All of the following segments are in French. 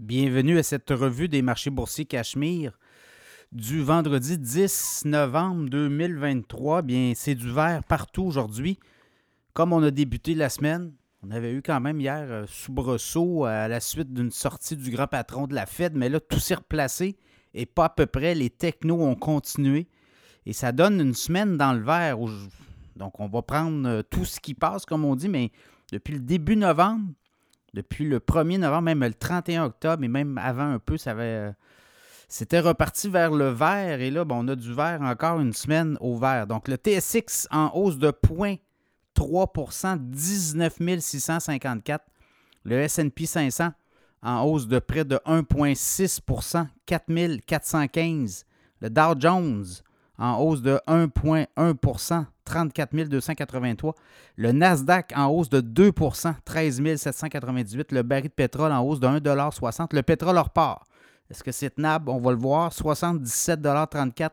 Bienvenue à cette revue des marchés boursiers Cachemire du vendredi 10 novembre 2023. Bien, c'est du vert partout aujourd'hui. Comme on a débuté la semaine, on avait eu quand même hier euh, soubresaut à la suite d'une sortie du grand patron de la Fed, mais là, tout s'est replacé et pas à peu près. Les technos ont continué et ça donne une semaine dans le vert. Donc, on va prendre euh, tout ce qui passe, comme on dit, mais depuis le début novembre, depuis le 1er novembre, même le 31 octobre et même avant un peu. Euh, c'était reparti vers le vert et là, on a du vert encore une semaine au vert. Donc le TSX en hausse de 0,3% 19 654. Le SP 500 en hausse de près de 1,6% 4 415. Le Dow Jones en hausse de 1,1% 34 283. Le Nasdaq en hausse de 2% 13 798. Le baril de pétrole en hausse de 1,60 Le pétrole hors part. Est-ce que c'est tenable? On va le voir. 77,34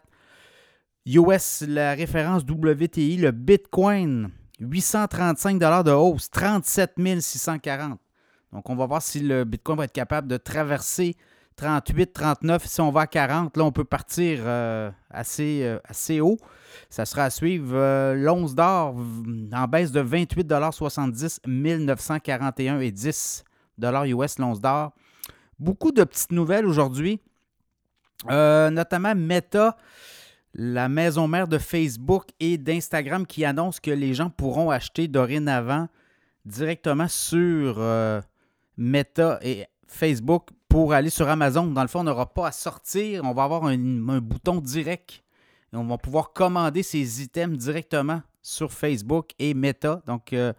US, la référence WTI, le Bitcoin, 835 de hausse, 37 640. Donc, on va voir si le Bitcoin va être capable de traverser 38, 39. Si on va à 40, là, on peut partir euh, assez, euh, assez haut. Ça sera à suivre. Euh, l'once d'or en baisse de 28,70 1941 et 10 US l'once d'or. Beaucoup de petites nouvelles aujourd'hui, notamment Meta, la maison mère de Facebook et d'Instagram qui annonce que les gens pourront acheter dorénavant directement sur Meta et Facebook pour aller sur Amazon. Dans le fond, on n'aura pas à sortir. On va avoir un, bouton direct. Et on va pouvoir commander ces items directement sur Facebook et Meta. Donc, euh,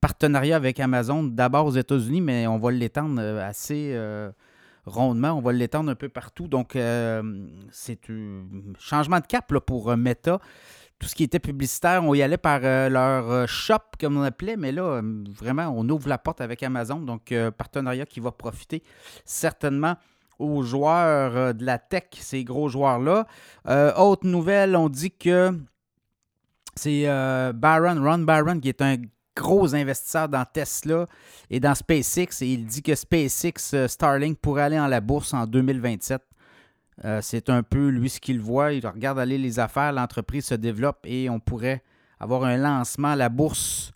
partenariat avec Amazon, d'abord aux États-Unis, mais on va l'étendre euh, assez euh, rondement. On va l'étendre un peu partout. Donc, c'est un changement de cap pour Meta tout ce qui était publicitaire, on y allait par euh, leur euh, shop, comme on appelait, mais là, euh, vraiment, on ouvre la porte avec Amazon. Donc, partenariat qui va profiter certainement aux joueurs de la tech, ces gros joueurs-là. autre nouvelle, on dit que c'est Baron, Ron Baron, qui est un gros investisseur dans Tesla et dans SpaceX, et il dit que SpaceX Starlink pourrait aller en la bourse en 2027. Euh, c'est un peu lui ce qu'il voit. Il regarde aller les affaires, l'entreprise se développe et on pourrait avoir un lancement à la bourse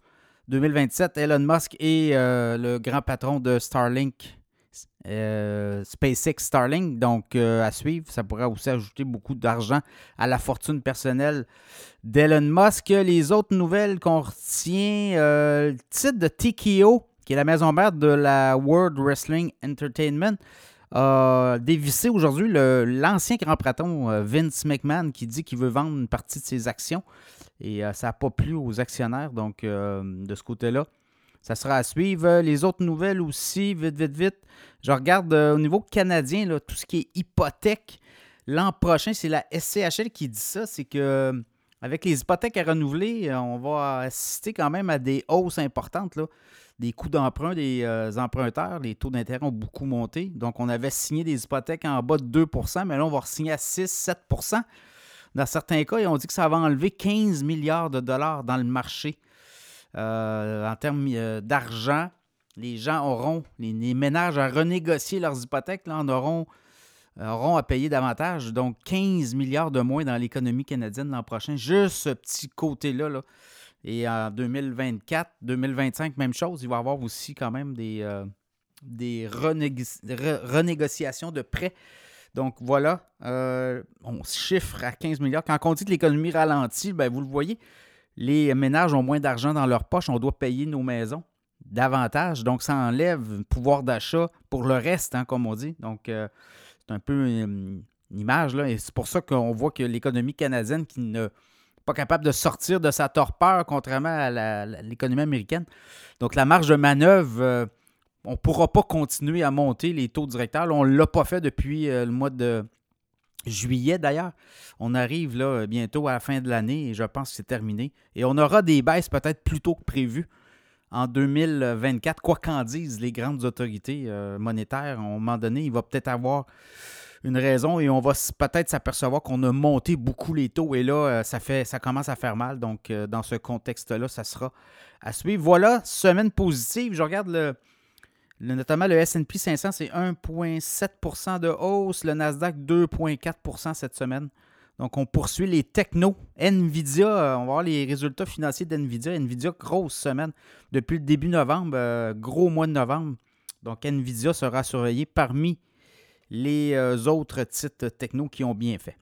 2027. Elon Musk est euh, le grand patron de Starlink, euh, SpaceX Starlink. Donc, à suivre, ça pourrait aussi ajouter beaucoup d'argent à la fortune personnelle d'Elon Musk. Les autres nouvelles qu'on retient, le titre de TKO, qui est la maison mère de la World Wrestling Entertainment a dévissé aujourd'hui l'ancien grand patron euh, Vince McMahon qui dit qu'il veut vendre une partie de ses actions. Et euh, ça n'a pas plu aux actionnaires, donc euh, de ce côté-là. Ça sera à suivre. Les autres nouvelles aussi, vite, vite, vite. Je regarde au niveau canadien, là, tout ce qui est hypothèque. L'an prochain, c'est la SCHL qui dit ça. C'est que avec les hypothèques à renouveler, on va assister quand même à des hausses importantes. Là des coûts d'emprunt des euh, emprunteurs, les taux d'intérêt ont beaucoup monté. Donc, on avait signé des hypothèques en bas de 2% mais là, on va signer à 6-7% Dans certains cas, ils ont dit que ça va enlever 15 milliards de dollars dans le marché. Euh, en termes euh, d'argent, les gens auront, les, ménages à renégocier leurs hypothèques, là, en auront, auront à payer davantage. Donc, 15 milliards de moins dans l'économie canadienne l'an prochain. Juste ce petit côté-là. là et en 2024, 2025, même chose. Il va y avoir aussi quand même des, euh, des renégociations de prêts. Donc voilà, euh, on chiffre à 15 milliards. Quand on dit que l'économie ralentit, ben, vous le voyez, les ménages ont moins d'argent dans leur poche. On doit payer nos maisons davantage. Donc ça enlève pouvoir d'achat pour le reste, hein, comme on dit. Donc euh, c'est un peu une, image. Là, et c'est pour ça qu'on voit que l'économie canadienne qui ne capable de sortir de sa torpeur, contrairement à l'économie américaine. Donc, la marge de manœuvre, euh, on ne pourra pas continuer à monter les taux directeurs. on ne l'a pas fait depuis euh, le mois de juillet, d'ailleurs. On arrive là bientôt à la fin de l'année et je pense que c'est terminé. Et on aura des baisses peut-être plus tôt que prévu en 2024, quoi qu'en disent les grandes autorités euh, monétaires. À un moment donné, il va peut-être avoir une raison et on va peut-être s'apercevoir qu'on a monté beaucoup les taux et là, euh, ça, fait, ça commence à faire mal. Donc, euh, dans ce contexte-là, ça sera à suivre. Voilà, semaine positive. Je regarde le, notamment le S&P 500, c'est 1,7% de hausse. Le Nasdaq, 2,4% cette semaine. Donc, on poursuit les technos. Nvidia, euh, on va voir les résultats financiers d'Nvidia. Nvidia, grosse semaine. Depuis le début novembre, gros mois de novembre. Donc, Nvidia sera surveillé parmi les euh, autres titres techno qui ont bien fait.